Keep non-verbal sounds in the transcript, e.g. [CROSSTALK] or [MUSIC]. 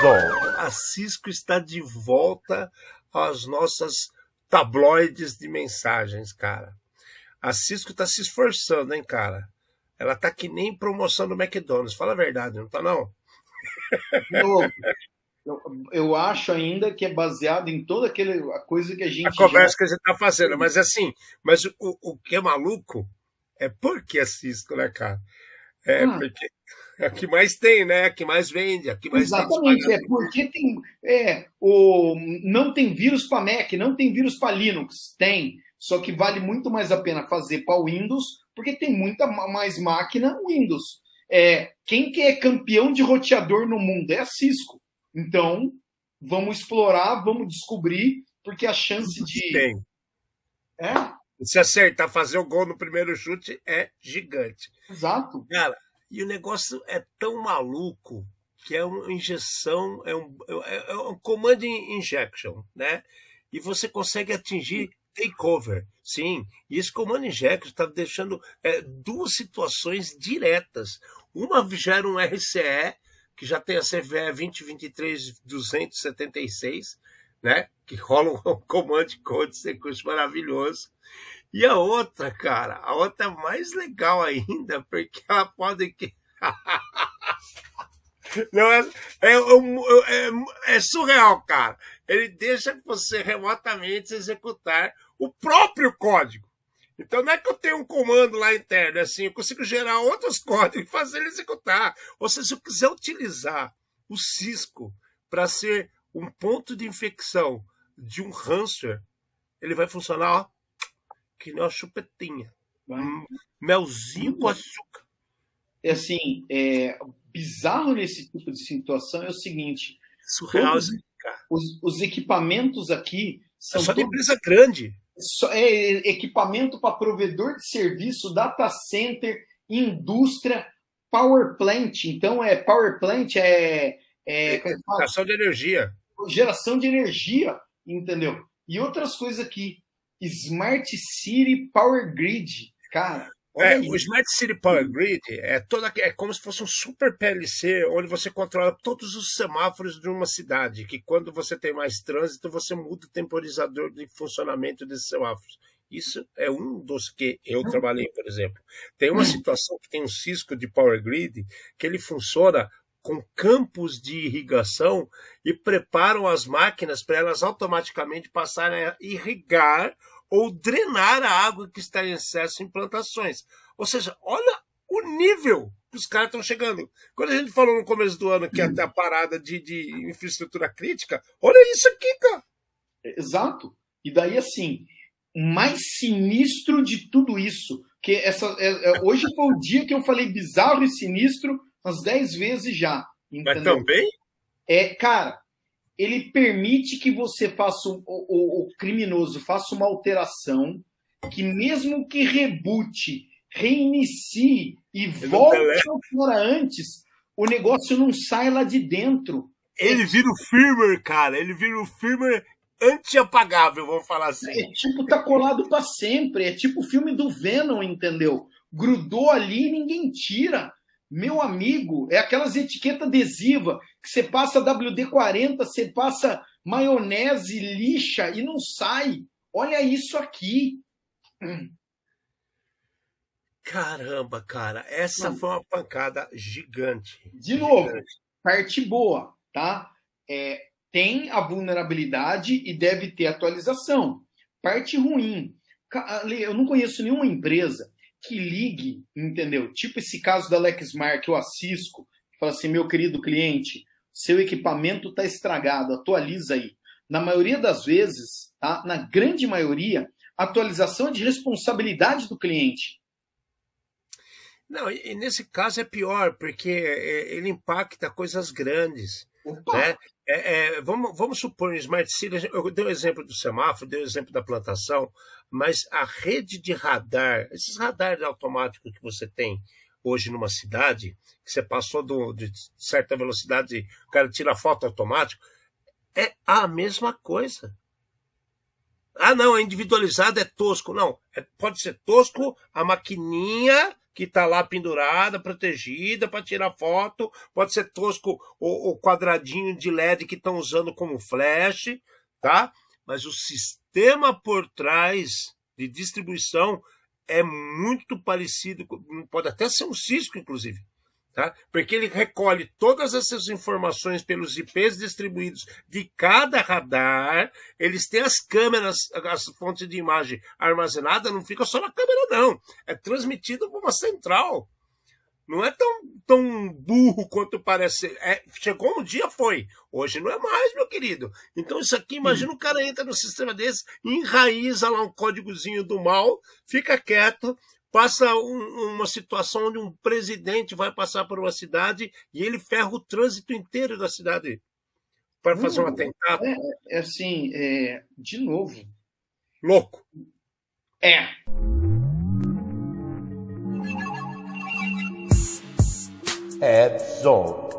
Edson. A Cisco está de volta às nossas tabloides de mensagens, cara. A Cisco está se esforçando, hein, cara? Ela tá que nem promoção do McDonald's. Fala a verdade, não tá não? Eu, eu, eu acho ainda que é baseado em toda aquela coisa que a gente. A conversa já... que a gente tá fazendo, mas assim, mas o, o que é maluco é porque a Cisco, né, cara? É ah. porque é a que mais tem, né? A que mais vende, a que mais Exatamente, é porque tem. É, o, não tem vírus para Mac, não tem vírus para Linux. Tem. Só que vale muito mais a pena fazer para Windows, porque tem muita mais máquina Windows. É, quem que é campeão de roteador no mundo? É a Cisco. Então, vamos explorar, vamos descobrir, porque a chance de. Tem. É? Se acertar, fazer o gol no primeiro chute é gigante. Exato. Cara, e o negócio é tão maluco que é uma injeção, é um, é, é um command injection, né? E você consegue atingir takeover. Sim, e esse comando injection está deixando é, duas situações diretas. Uma gera um RCE, que já tem a CVE 2023-276, né? que rola um [LAUGHS] comando code custo maravilhoso. E a outra, cara, a outra é mais legal ainda, porque ela pode. [LAUGHS] Não, é, é, é, é, surreal, cara. Ele deixa você remotamente executar o próprio código. Então não é que eu tenho um comando lá interno, é assim, eu consigo gerar outros [LAUGHS] códigos e fazer ele executar. Ou seja, se eu quiser utilizar o Cisco para ser um ponto de infecção de um ransomware, ele vai funcionar ó, que nem uma chupetinha. Vai. Melzinho com açúcar. É assim, é, bizarro nesse tipo de situação é o seguinte: Surreal, os, os, os, equipamentos aqui são. É só de empresa grande. É equipamento para provedor de serviço, data center, indústria, power plant. Então, é power plant é. é, é geração de energia. Geração de energia, entendeu? E outras coisas aqui. Smart City Power Grid. Cara, é, o Smart City Power Grid é toda é como se fosse um super PLC onde você controla todos os semáforos de uma cidade, que quando você tem mais trânsito, você muda o temporizador de funcionamento desses semáforos. Isso é um dos que eu trabalhei, por exemplo. Tem uma situação que tem um cisco de Power Grid que ele funciona com campos de irrigação e preparam as máquinas para elas automaticamente passarem a irrigar ou drenar a água que está em excesso em plantações. Ou seja, olha o nível que os caras estão chegando. Quando a gente falou no começo do ano que até a parada de, de infraestrutura crítica, olha isso aqui, cara. Exato. E daí, assim, mais sinistro de tudo isso, que essa, é, é, hoje foi o dia que eu falei bizarro e sinistro umas 10 vezes já. Entendeu? Mas também? É, cara, ele permite que você faça o, o, o criminoso faça uma alteração que mesmo que rebute, reinicie e ele volte ao que era antes, o negócio não sai lá de dentro. Ele vira o firmware, cara. Ele vira o firmware anti-apagável, vamos falar assim. É tipo, tá colado para sempre. É tipo o filme do Venom, entendeu? Grudou ali e ninguém tira. Meu amigo, é aquelas etiquetas adesivas que você passa WD-40, você passa maionese, lixa e não sai. Olha isso aqui. Caramba, cara, essa foi uma pancada gigante. De novo, parte boa, tá? É, tem a vulnerabilidade e deve ter atualização. Parte ruim. Eu não conheço nenhuma empresa que ligue, entendeu? Tipo esse caso da Lexmark, o Cisco, fala assim, meu querido cliente, seu equipamento está estragado, atualiza aí. Na maioria das vezes, tá? na grande maioria, atualização é de responsabilidade do cliente. Não, e nesse caso é pior, porque é, ele impacta coisas grandes. Né? É, é, vamos, vamos supor, Smart City, eu dei o um exemplo do semáforo, dei o um exemplo da plantação, mas a rede de radar, esses radares automáticos que você tem hoje numa cidade, que você passou do, de certa velocidade, o cara tira foto automático, é a mesma coisa. Ah, não, é individualizado, é tosco. Não, é, pode ser tosco a maquininha que está lá pendurada, protegida para tirar foto. Pode ser tosco o, o quadradinho de LED que estão usando como flash, tá? Mas o sistema por trás de distribuição é muito parecido, pode até ser um Cisco, inclusive. Tá? Porque ele recolhe todas essas informações pelos IPs distribuídos de cada radar, eles têm as câmeras, as fontes de imagem armazenadas, não fica só na câmera, não. É transmitido por uma central. Não é tão, tão burro quanto parece. É, chegou um dia, foi. Hoje não é mais, meu querido. Então, isso aqui, imagina hum. o cara entra no sistema desse, enraiza lá um códigozinho do mal, fica quieto, passa um, uma situação onde um presidente vai passar por uma cidade e ele ferra o trânsito inteiro da cidade para fazer um atentado. É, é assim, é, de novo. Louco. É. Edson.